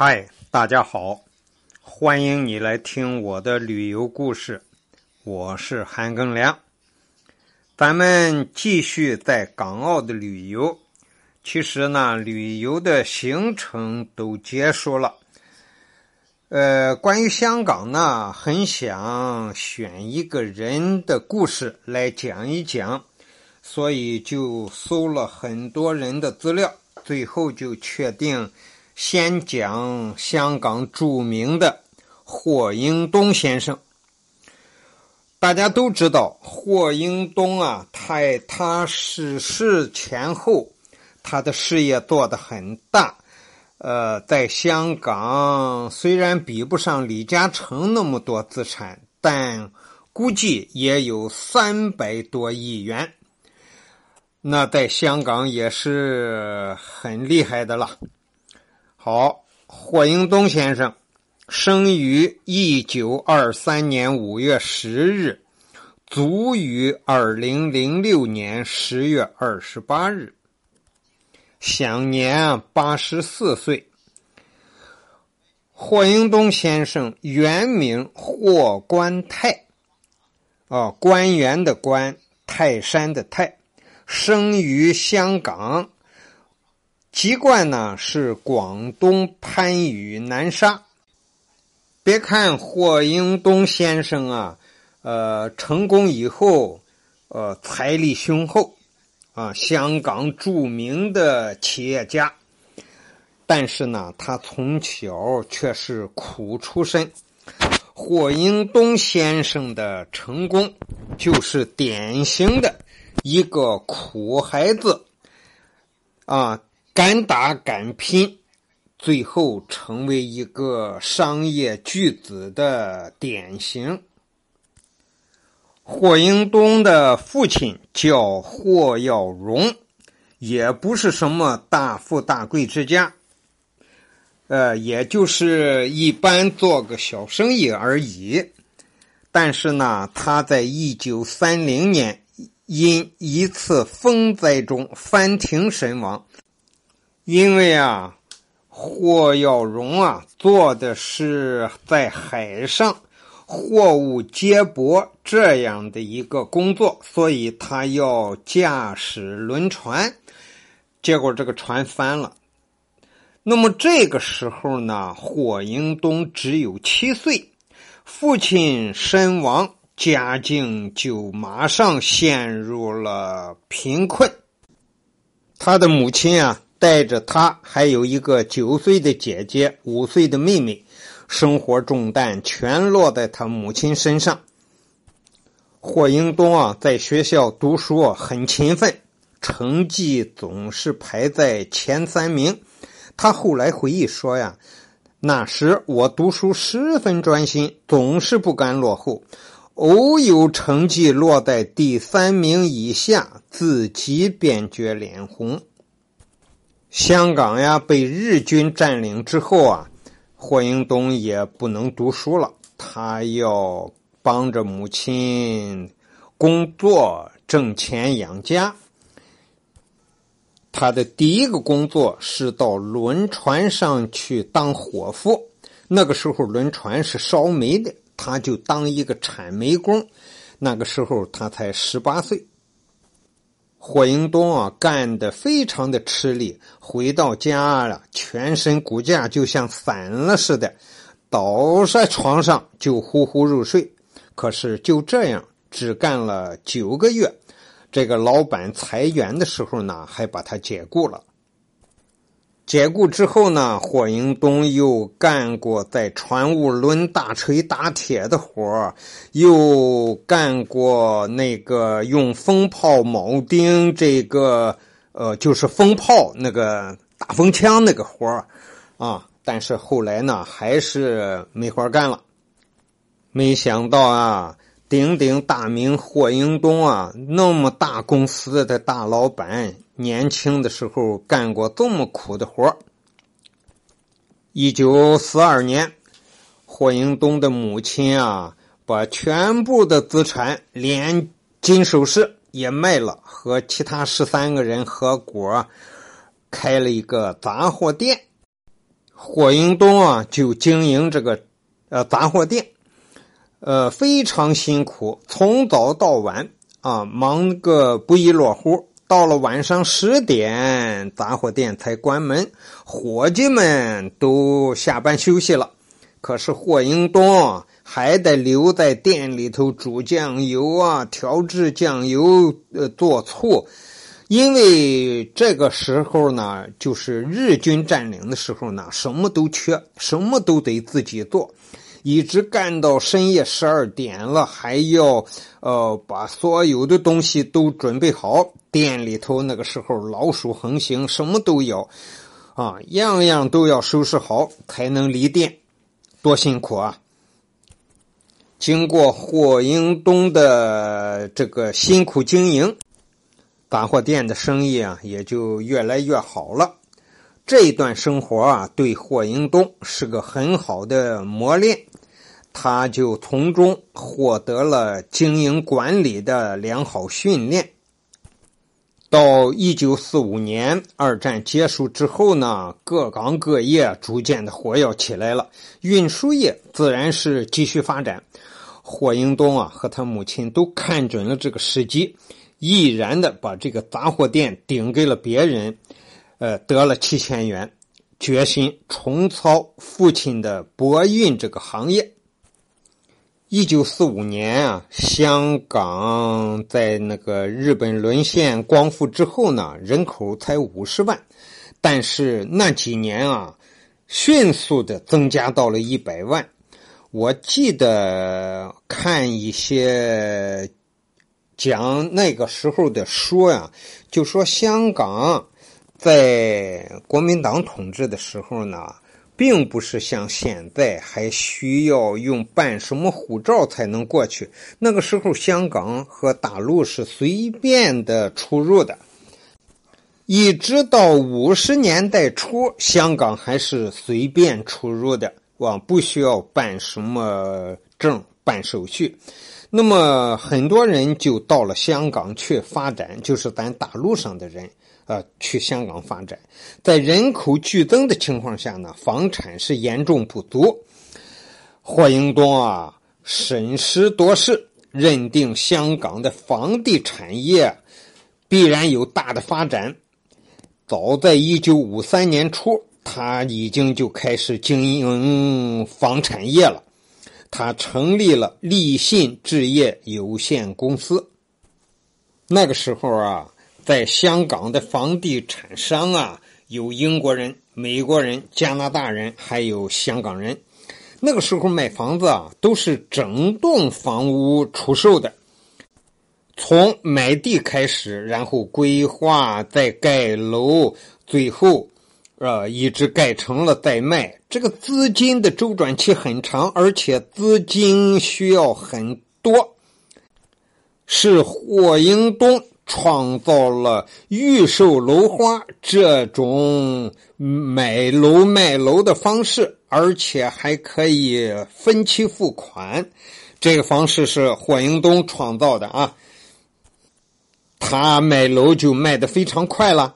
嗨，大家好，欢迎你来听我的旅游故事。我是韩庚良，咱们继续在港澳的旅游。其实呢，旅游的行程都结束了。呃，关于香港呢，很想选一个人的故事来讲一讲，所以就搜了很多人的资料，最后就确定。先讲香港著名的霍英东先生。大家都知道，霍英东啊，他他逝世前后，他的事业做得很大。呃，在香港虽然比不上李嘉诚那么多资产，但估计也有三百多亿元。那在香港也是很厉害的了。好，霍英东先生生于一九二三年五月十日，卒于二零零六年十月二十八日，享年八十四岁。霍英东先生原名霍观泰，啊，官员的官，泰山的泰，生于香港。籍贯呢是广东番禺南沙。别看霍英东先生啊，呃，成功以后，呃，财力雄厚，啊，香港著名的企业家。但是呢，他从小却是苦出身。霍英东先生的成功，就是典型的一个苦孩子，啊。敢打敢拼，最后成为一个商业巨子的典型。霍英东的父亲叫霍耀荣，也不是什么大富大贵之家，呃，也就是一般做个小生意而已。但是呢，他在一九三零年因一次风灾中翻艇身亡。因为啊，霍耀荣啊做的是在海上货物接驳这样的一个工作，所以他要驾驶轮船，结果这个船翻了。那么这个时候呢，霍英东只有七岁，父亲身亡，家境就马上陷入了贫困。他的母亲啊。带着他，还有一个九岁的姐姐、五岁的妹妹，生活重担全落在他母亲身上。霍英东啊，在学校读书很勤奋，成绩总是排在前三名。他后来回忆说呀：“那时我读书十分专心，总是不甘落后，偶有成绩落在第三名以下，自己便觉脸红。”香港呀，被日军占领之后啊，霍英东也不能读书了，他要帮着母亲工作挣钱养家。他的第一个工作是到轮船上去当伙夫，那个时候轮船是烧煤的，他就当一个铲煤工。那个时候他才十八岁。霍英东啊，干得非常的吃力，回到家了，全身骨架就像散了似的，倒在床上就呼呼入睡。可是就这样，只干了九个月，这个老板裁员的时候呢，还把他解雇了。解雇之后呢，霍英东又干过在船坞抡大锤打铁的活又干过那个用风炮铆钉这个呃，就是风炮那个打风枪那个活啊。但是后来呢，还是没活干了。没想到啊，鼎鼎大名霍英东啊，那么大公司的大老板。年轻的时候干过这么苦的活一九四二年，霍英东的母亲啊，把全部的资产连金首饰也卖了，和其他十三个人合伙开了一个杂货店。霍英东啊，就经营这个呃杂货店，呃非常辛苦，从早到晚啊，忙个不亦乐乎。到了晚上十点，杂货店才关门，伙计们都下班休息了。可是霍英东还得留在店里头煮酱油啊，调制酱油，呃，做醋。因为这个时候呢，就是日军占领的时候呢，什么都缺，什么都得自己做。一直干到深夜十二点了，还要呃把所有的东西都准备好。店里头那个时候老鼠横行，什么都要啊，样样都要收拾好才能离店，多辛苦啊！经过霍英东的这个辛苦经营，杂货店的生意啊也就越来越好了。这一段生活啊，对霍英东是个很好的磨练，他就从中获得了经营管理的良好训练。到一九四五年二战结束之后呢，各行各业逐渐的活跃起来了，运输业自然是继续发展。霍英东啊和他母亲都看准了这个时机，毅然的把这个杂货店顶给了别人。呃，得了七千元，决心重操父亲的博运这个行业。一九四五年啊，香港在那个日本沦陷光复之后呢，人口才五十万，但是那几年啊，迅速的增加到了一百万。我记得看一些讲那个时候的书呀，就说香港。在国民党统治的时候呢，并不是像现在还需要用办什么护照才能过去。那个时候，香港和大陆是随便的出入的。一直到五十年代初，香港还是随便出入的，往，不需要办什么证、办手续。那么很多人就到了香港去发展，就是咱大陆上的人。呃，去香港发展，在人口剧增的情况下呢，房产是严重不足。霍英东啊，审时度势，认定香港的房地产业必然有大的发展。早在一九五三年初，他已经就开始经营房产业了。他成立了立信置业有限公司。那个时候啊。在香港的房地产商啊，有英国人、美国人、加拿大人，还有香港人。那个时候买房子啊，都是整栋房屋出售的，从买地开始，然后规划，再盖楼，最后，呃，一直盖成了再卖。这个资金的周转期很长，而且资金需要很多，是霍英东。创造了预售楼花这种买楼卖楼的方式，而且还可以分期付款。这个方式是霍英东创造的啊，他卖楼就卖的非常快了。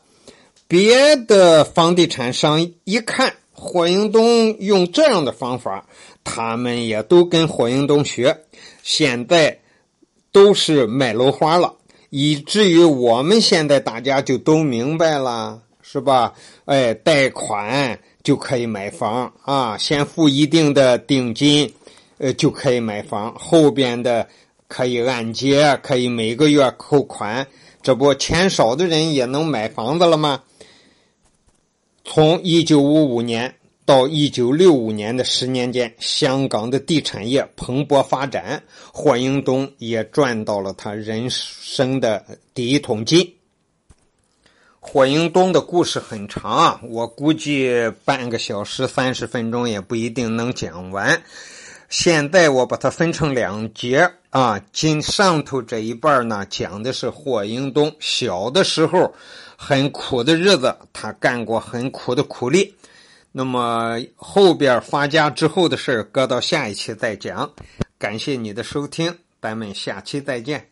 别的房地产商一看霍英东用这样的方法，他们也都跟霍英东学，现在都是卖楼花了。以至于我们现在大家就都明白了，是吧？哎，贷款就可以买房啊，先付一定的定金，呃，就可以买房。后边的可以按揭，可以每个月扣款，这不钱少的人也能买房子了吗？从一九五五年。到一九六五年的十年间，香港的地产业蓬勃发展，霍英东也赚到了他人生的第一桶金。霍英东的故事很长啊，我估计半个小时、三十分钟也不一定能讲完。现在我把它分成两节啊，今上头这一半呢，讲的是霍英东小的时候很苦的日子，他干过很苦的苦力。那么后边发家之后的事，搁到下一期再讲。感谢你的收听，咱们下期再见。